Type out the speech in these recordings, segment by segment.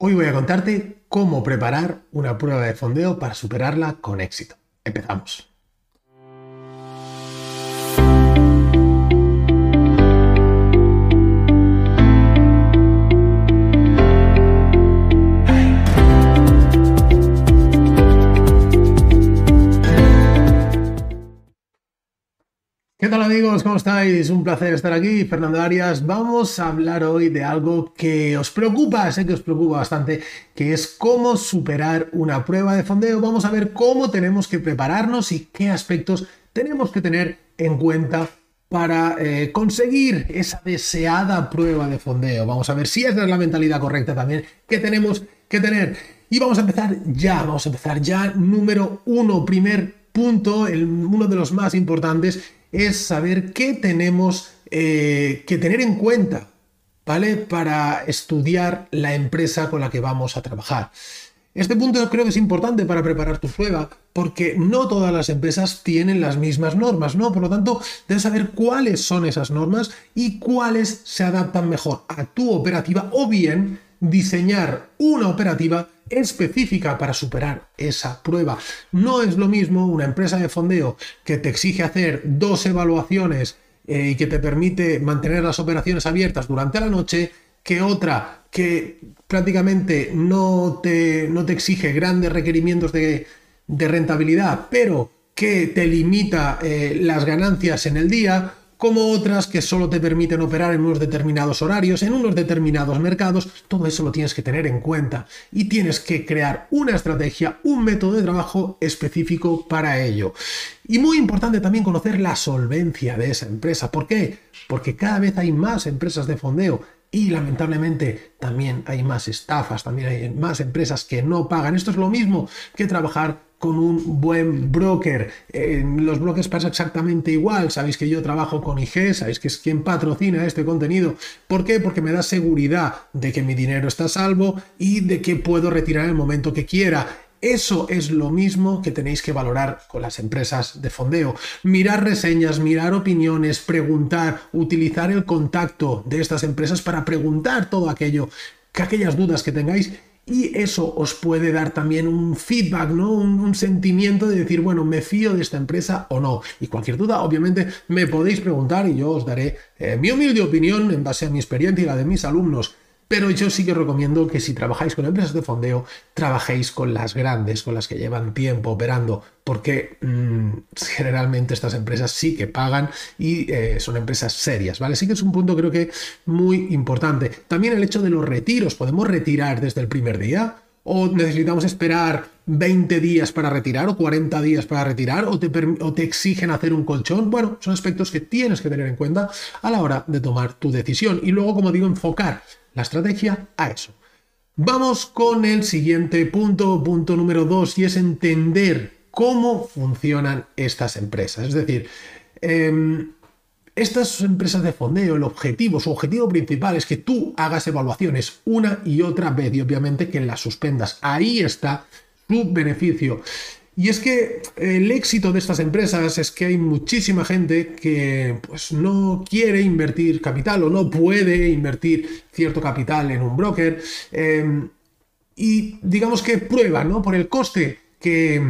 Hoy voy a contarte cómo preparar una prueba de fondeo para superarla con éxito. Empezamos. ¿Qué tal amigos? ¿Cómo estáis? Un placer estar aquí. Fernando Arias. Vamos a hablar hoy de algo que os preocupa, sé que os preocupa bastante, que es cómo superar una prueba de fondeo. Vamos a ver cómo tenemos que prepararnos y qué aspectos tenemos que tener en cuenta para eh, conseguir esa deseada prueba de fondeo. Vamos a ver si esa es la mentalidad correcta también que tenemos que tener. Y vamos a empezar ya, vamos a empezar ya. Número uno, primer punto, el, uno de los más importantes es saber qué tenemos eh, que tener en cuenta, ¿vale? Para estudiar la empresa con la que vamos a trabajar. Este punto creo que es importante para preparar tu prueba, porque no todas las empresas tienen las mismas normas, ¿no? Por lo tanto, debes saber cuáles son esas normas y cuáles se adaptan mejor a tu operativa o bien diseñar una operativa específica para superar esa prueba. No es lo mismo una empresa de fondeo que te exige hacer dos evaluaciones eh, y que te permite mantener las operaciones abiertas durante la noche que otra que prácticamente no te, no te exige grandes requerimientos de, rentabilidad, pero que te limita eh, las ganancias en el día como otras que solo te permiten operar en unos determinados horarios, en unos determinados mercados, todo eso lo tienes que tener en cuenta y tienes que crear una estrategia, un método de trabajo específico para ello. Y muy importante también conocer la solvencia de esa empresa. ¿Por qué? Porque cada vez hay más empresas de fondeo y lamentablemente también hay más estafas, también hay más empresas que no pagan. Esto es lo mismo que trabajar con un buen broker. En los brokers pasa exactamente igual. Sabéis que yo trabajo con IG, sabéis que es quien patrocina este contenido. ¿Por qué? Porque me da seguridad de que mi dinero está salvo y de que puedo retirar el momento que quiera. Eso es lo mismo que tenéis que valorar con las empresas de fondeo. Mirar reseñas, mirar opiniones, preguntar, utilizar el contacto de estas empresas para preguntar todo aquello, que aquellas dudas que tengáis y eso os puede dar también un feedback, ¿no? Un, sentimiento de decir, bueno, me fío de esta empresa o no. Y cualquier duda, obviamente, me podéis preguntar y yo os daré eh, mi humilde opinión en base a mi experiencia y la de mis alumnos. Pero yo sí que recomiendo que si trabajáis con empresas de fondeo, trabajéis con las grandes, con las que llevan tiempo operando, porque mm, generalmente estas empresas sí que pagan y eh, son empresas serias, ¿vale? Sí que es un punto creo que muy importante. También el hecho de los retiros, podemos retirar desde el primer día o necesitamos esperar 20 días para retirar o 40 días para retirar o te, o te, exigen hacer un colchón. Bueno, son aspectos que tienes que tener en cuenta a la hora de tomar tu decisión. Y luego, como digo, enfocar la estrategia a eso. Vamos con el siguiente punto, punto número dos, y es entender cómo funcionan estas empresas. Es decir, em, estas empresas de fondeo, el objetivo, su objetivo principal es que tú hagas evaluaciones una y otra vez y obviamente que las suspendas. Ahí está su beneficio. Y es que el éxito de estas empresas es que hay muchísima gente que pues, no quiere invertir capital o no puede invertir cierto capital en un broker. Em, y digamos que prueba, ¿no? Por el coste que,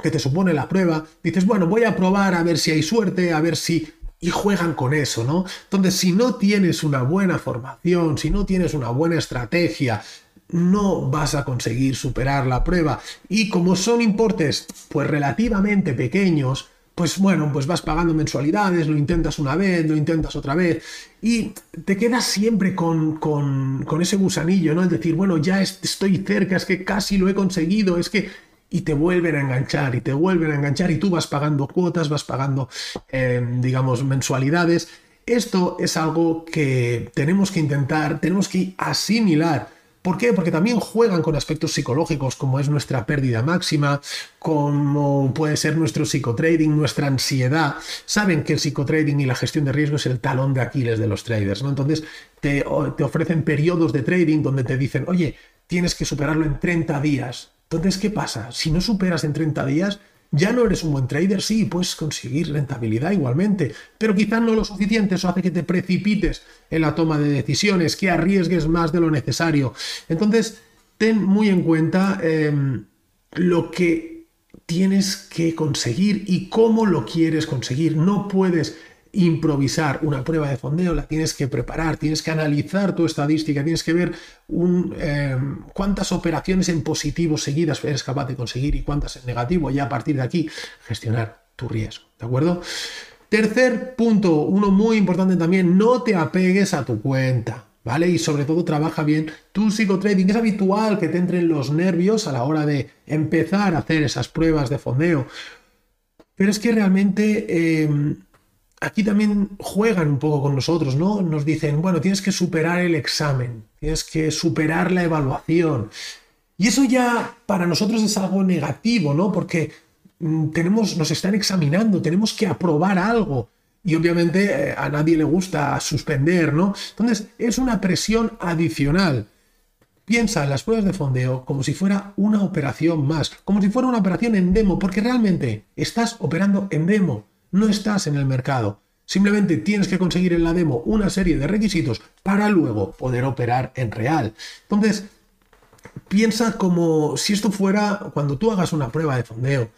que te supone la prueba, dices, bueno, voy a probar a ver si hay suerte, a ver si y juegan con eso, ¿no? Entonces, si no tienes una buena formación, si no tienes una buena estrategia, no vas a conseguir superar la prueba. Y como son importes pues relativamente pequeños, pues bueno, pues vas pagando mensualidades, lo intentas una vez, lo intentas otra vez, y te quedas siempre con, con, con ese gusanillo, ¿no? Es decir, bueno, ya estoy cerca, es que casi lo he conseguido, es que... Y te vuelven a enganchar, y te vuelven a enganchar, y tú vas pagando cuotas, vas pagando, eh, digamos, mensualidades. Esto es algo que tenemos que intentar, tenemos que asimilar ¿Por qué? Porque también juegan con aspectos psicológicos como es nuestra pérdida máxima, como puede ser nuestro psicotrading, nuestra ansiedad. Saben que el psicotrading y la gestión de riesgo es el talón de Aquiles de los traders, ¿no? Entonces te, te ofrecen periodos de trading donde te dicen, oye, tienes que superarlo en 30 días. Entonces, ¿qué pasa? Si no superas en 30 días, ya no eres un buen trader, sí, puedes conseguir rentabilidad igualmente, pero quizás no lo suficiente, eso hace que te precipites en la toma de decisiones, que arriesgues más de lo necesario. Entonces, ten muy en cuenta em, lo que tienes que conseguir y cómo lo quieres conseguir. No puedes improvisar una prueba de fondeo, la tienes que preparar, tienes que analizar tu estadística, tienes que ver em, cuántas operaciones en positivo seguidas eres capaz de conseguir y cuántas en negativo y a partir de aquí gestionar tu riesgo. ¿De acuerdo? Tercer punto, uno muy importante también, no te apegues a tu cuenta. ¿Vale? Y sobre todo trabaja bien tu psicotrading. Es habitual que te entren los nervios a la hora de empezar a hacer esas pruebas de fondeo. Pero es que realmente em, aquí también juegan un poco con nosotros, ¿no? Nos dicen, bueno, tienes que superar el examen, tienes que superar la evaluación. Y eso ya para nosotros es algo negativo, ¿no? Porque mm, tenemos, nos están examinando, tenemos que aprobar algo y obviamente eh, a nadie le gusta suspender, ¿no? Entonces es una presión adicional. Piensa en las pruebas de fondeo como si fuera una operación más, como si fuera una operación en demo, porque realmente estás operando en demo, no estás en el mercado. Simplemente tienes que conseguir en la demo una serie de requisitos para luego poder operar en real. Entonces, piensa como si esto fuera cuando tú hagas una prueba de fondeo.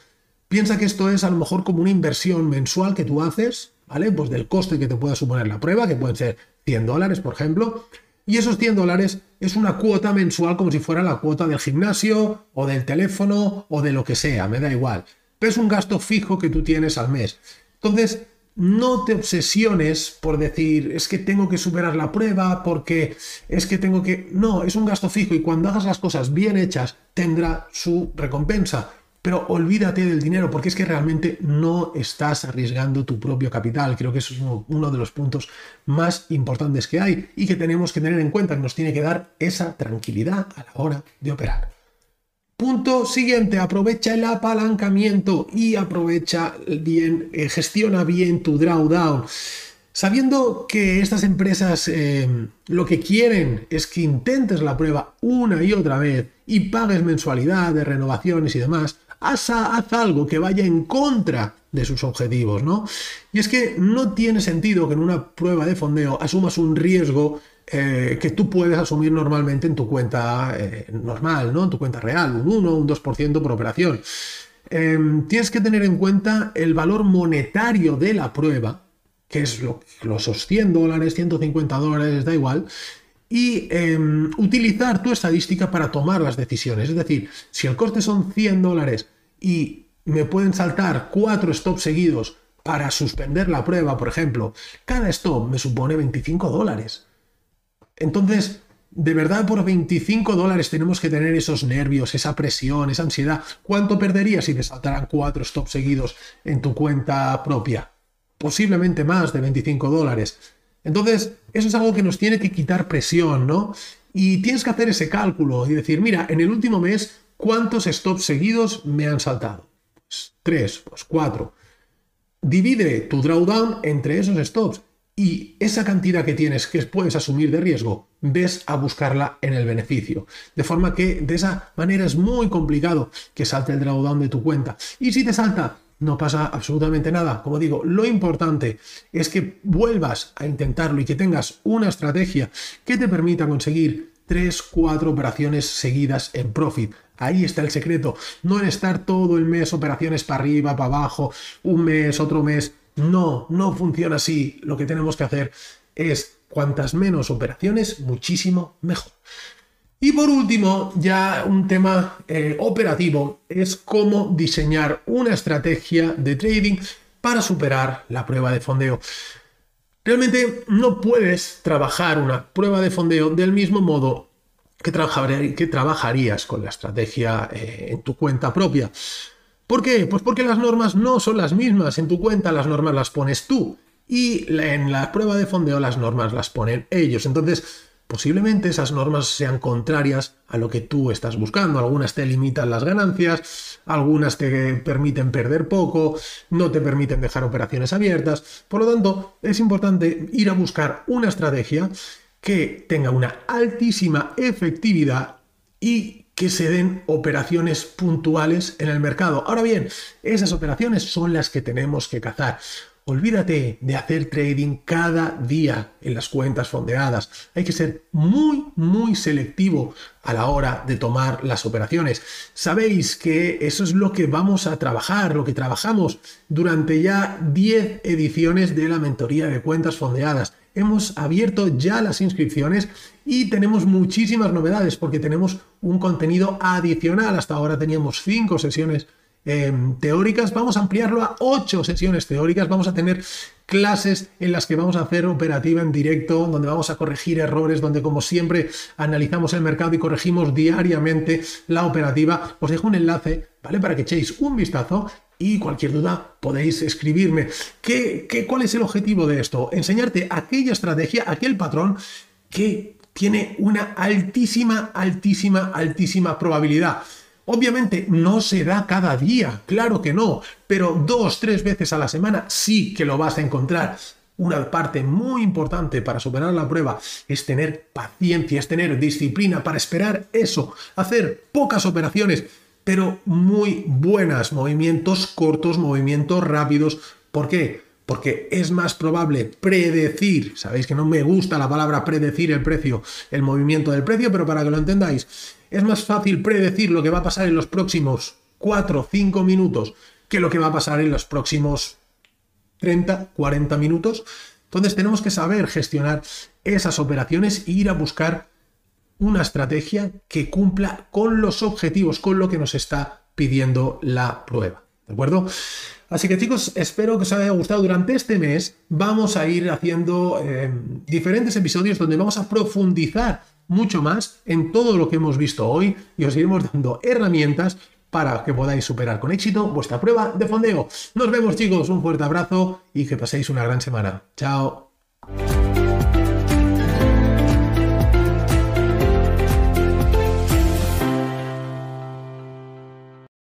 Piensa que esto es a lo mejor como una inversión mensual que tú haces ¿vale? Pues del coste que te pueda suponer la prueba, que pueden ser 100 dólares, por ejemplo, y esos 100 dólares es una cuota mensual como si fuera la cuota del gimnasio o del teléfono o de lo que sea, me da igual. Pero es un gasto fijo que tú tienes al mes. Entonces, no te obsesiones por decir, es que tengo que superar la prueba, porque es que tengo que... No, es un gasto fijo y cuando hagas las cosas bien hechas, tendrá su recompensa pero olvídate del dinero porque es que realmente no estás arriesgando tu propio capital. Creo que eso es uno, de los puntos más importantes que hay y que tenemos que tener en cuenta, que nos tiene que dar esa tranquilidad a la hora de operar. Punto siguiente, aprovecha el apalancamiento y aprovecha bien, eh, gestiona bien tu drawdown. Sabiendo que estas empresas eh, lo que quieren es que intentes la prueba una y otra vez y pagues mensualidad de renovaciones y demás, haz, algo que vaya en contra de sus objetivos, ¿no? Y es que no tiene sentido que en una prueba de fondeo asumas un riesgo eh, que tú puedes asumir normalmente en tu cuenta eh, normal, ¿no? En tu cuenta real, un 1 o un 2% por operación. Em, tienes que tener en cuenta el valor monetario de la prueba, que es lo, los 100 dólares, 150 dólares, da igual, y em, utilizar tu estadística para tomar las decisiones. Es decir, si el coste son 100 dólares y me pueden saltar cuatro stops seguidos para suspender la prueba, por ejemplo, cada stop me supone 25 dólares. Entonces, de verdad por 25 dólares tenemos que tener esos nervios, esa presión, esa ansiedad. ¿Cuánto perderías si te saltaran cuatro stops seguidos en tu cuenta propia? Posiblemente más de 25 dólares. Entonces, eso es algo que nos tiene que quitar presión, ¿no? Y tienes que hacer ese cálculo y decir, mira, en el último mes ¿Cuántos stops seguidos me han saltado? Pues tres, pues cuatro. Divide tu drawdown entre esos stops y esa cantidad que tienes que puedes asumir de riesgo, ves a buscarla en el beneficio. De forma que de esa manera es muy complicado que salte el drawdown de tu cuenta. Y si te salta, no pasa absolutamente nada. Como digo, lo importante es que vuelvas a intentarlo y que tengas una estrategia que te permita conseguir 3, 4 operaciones seguidas en profit. Ahí está el secreto. No estar todo el mes operaciones para arriba, para abajo, un mes, otro mes. No, no funciona así. Lo que tenemos que hacer es cuantas menos operaciones, muchísimo mejor. Y por último, ya un tema eh, operativo es cómo diseñar una estrategia de trading para superar la prueba de fondeo. Realmente no puedes trabajar una prueba de fondeo del mismo modo que, trabajarías con la estrategia eh, en tu cuenta propia. ¿Por qué? Pues porque las normas no son las mismas. En tu cuenta las normas las pones tú y en la prueba de fondeo las normas las ponen ellos. Entonces, Posiblemente esas normas sean contrarias a lo que tú estás buscando. Algunas te limitan las ganancias, algunas te permiten perder poco, no te permiten dejar operaciones abiertas. Por lo tanto, es importante ir a buscar una estrategia que tenga una altísima efectividad y que se den operaciones puntuales en el mercado. Ahora bien, esas operaciones son las que tenemos que cazar. olvídate de hacer trading cada día en las cuentas fondeadas. Hay que ser muy, muy selectivo a la hora de tomar las operaciones. Sabéis que eso es lo que vamos a trabajar, lo que trabajamos durante ya 10 ediciones de la mentoría de cuentas fondeadas. Hemos abierto ya las inscripciones y tenemos muchísimas novedades porque tenemos un contenido adicional. Hasta ahora teníamos 5 sesiones Em, teóricas, vamos a ampliarlo a ocho sesiones teóricas, vamos a tener clases en las que vamos a hacer operativa en directo, donde vamos a corregir errores, donde como siempre analizamos el mercado y corregimos diariamente la operativa. Os dejo un enlace, ¿vale? Para que echéis un vistazo y cualquier duda podéis escribirme. ¿Qué, qué, cuál es el objetivo de esto? Enseñarte aquella estrategia, aquel patrón que tiene una altísima, altísima, altísima probabilidad Obviamente no se da cada día, claro que no, pero dos, tres veces a la semana sí que lo vas a encontrar. Una parte muy importante para superar la prueba es tener paciencia, es tener disciplina para esperar eso, hacer pocas operaciones, pero muy buenas, movimientos cortos, movimientos rápidos. ¿Por qué? Porque es más probable predecir, sabéis que no me gusta la palabra predecir el precio, el movimiento del precio, pero para que lo entendáis, es más fácil predecir lo que va a pasar en los próximos 4 o 5 minutos que lo que va a pasar en los próximos 30, 40 minutos. Entonces tenemos que saber gestionar esas operaciones e ir a buscar una estrategia que cumpla con los objetivos, con lo que nos está pidiendo la prueba. ¿De acuerdo? Así que chicos, espero que os haya gustado. Durante este mes vamos a ir haciendo eh, diferentes episodios donde vamos a profundizar mucho más en todo lo que hemos visto hoy y os iremos dando herramientas para que podáis superar con éxito vuestra prueba de fondeo. Nos vemos chicos, un fuerte abrazo y que paséis una gran semana. Chao.